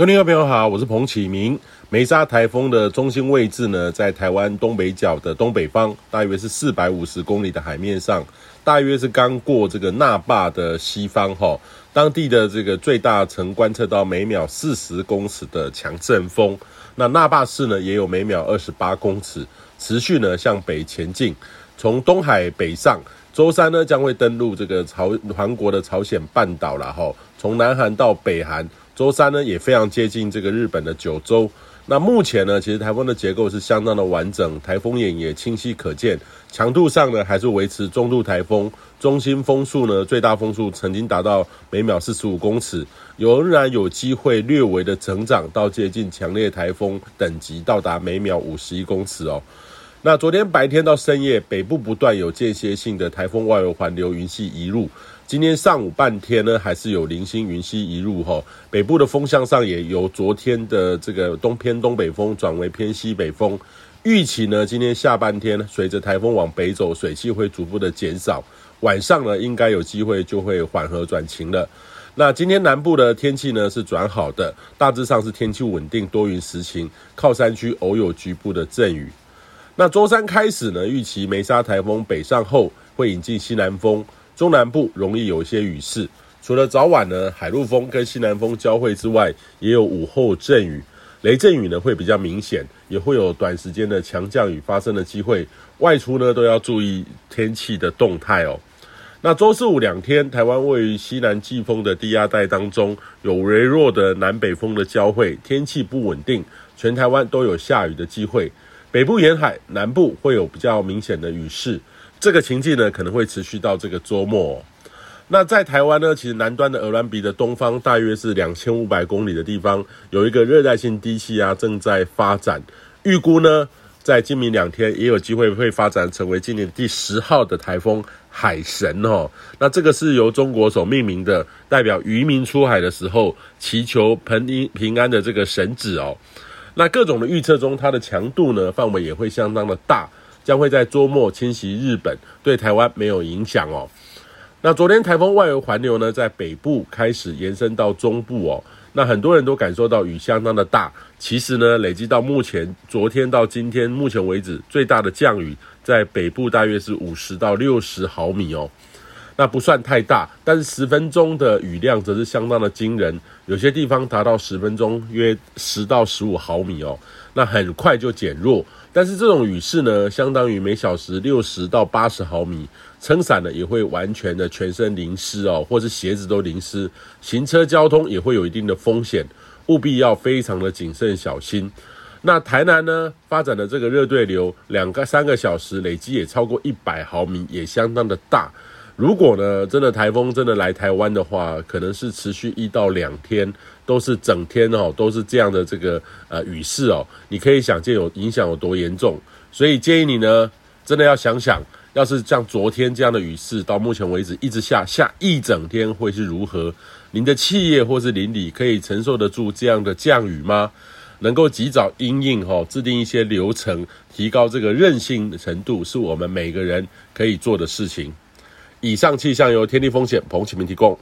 各位朋友好，我是彭启明。梅沙台风的中心位置呢，在台湾东北角的东北方，大约是四百五十公里的海面上，大约是刚过这个那霸的西方哈。当地的这个最大曾观测到每秒四十公尺的强阵风。那那霸市呢，也有每秒二十八公尺，持续呢向北前进，从东海北上，周三呢将会登陆这个朝韩国的朝鲜半岛了哈。从南韩到北韩。周三呢，也非常接近这个日本的九州。那目前呢，其实台风的结构是相当的完整，台风眼也清晰可见。强度上呢，还是维持中度台风。中心风速呢，最大风速曾经达到每秒四十五公尺，仍然有机会略微的成长到接近强烈台风等级，到达每秒五十一公尺哦。那昨天白天到深夜，北部不断有间歇性的台风外围环流云系移入。今天上午半天呢，还是有零星云系移入哈，北部的风向上也由昨天的这个东偏东北风转为偏西北风。预期呢，今天下半天随着台风往北走，水汽会逐步的减少，晚上呢应该有机会就会缓和转晴了。那今天南部的天气呢是转好的，大致上是天气稳定，多云时晴，靠山区偶有局部的阵雨。那周三开始呢，预期梅沙台风北上后会引进西南风。中南部容易有一些雨势，除了早晚呢，海陆风跟西南风交汇之外，也有午后阵雨，雷阵雨呢会比较明显，也会有短时间的强降雨发生的机会。外出呢都要注意天气的动态哦。那周四五两天，台湾位于西南季风的低压带当中，有微弱的南北风的交汇，天气不稳定，全台湾都有下雨的机会。北部沿海、南部会有比较明显的雨势。这个情境呢，可能会持续到这个周末。那在台湾呢，其实南端的鹅銮鼻的东方，大约是两千五百公里的地方，有一个热带性低气压正在发展。预估呢，在今明两天也有机会会发展成为今年第十号的台风海神哦。那这个是由中国所命名的，代表渔民出海的时候祈求平平安的这个神祇哦。那各种的预测中，它的强度呢，范围也会相当的大。将会在周末侵袭日本，对台湾没有影响哦。那昨天台风外围环流呢，在北部开始延伸到中部哦。那很多人都感受到雨相当的大。其实呢，累积到目前，昨天到今天目前为止，最大的降雨在北部大约是五十到六十毫米哦。那不算太大，但是十分钟的雨量则是相当的惊人，有些地方达到十分钟约十到十五毫米哦。那很快就减弱。但是这种雨势呢，相当于每小时六十到八十毫米，撑伞呢也会完全的全身淋湿哦，或是鞋子都淋湿，行车交通也会有一定的风险，务必要非常的谨慎小心。那台南呢发展的这个热对流，两个三个小时累积也超过一百毫米，也相当的大。如果呢，真的台风真的来台湾的话，可能是持续一到两天，都是整天哦，都是这样的这个呃雨势哦，你可以想见有影响有多严重。所以建议你呢，真的要想想，要是像昨天这样的雨势，到目前为止一直下下一整天会是如何？您的企业或是邻里可以承受得住这样的降雨吗？能够及早因应哈，制定一些流程，提高这个韧性程度，是我们每个人可以做的事情。以上气象由天地风险彭启明提供。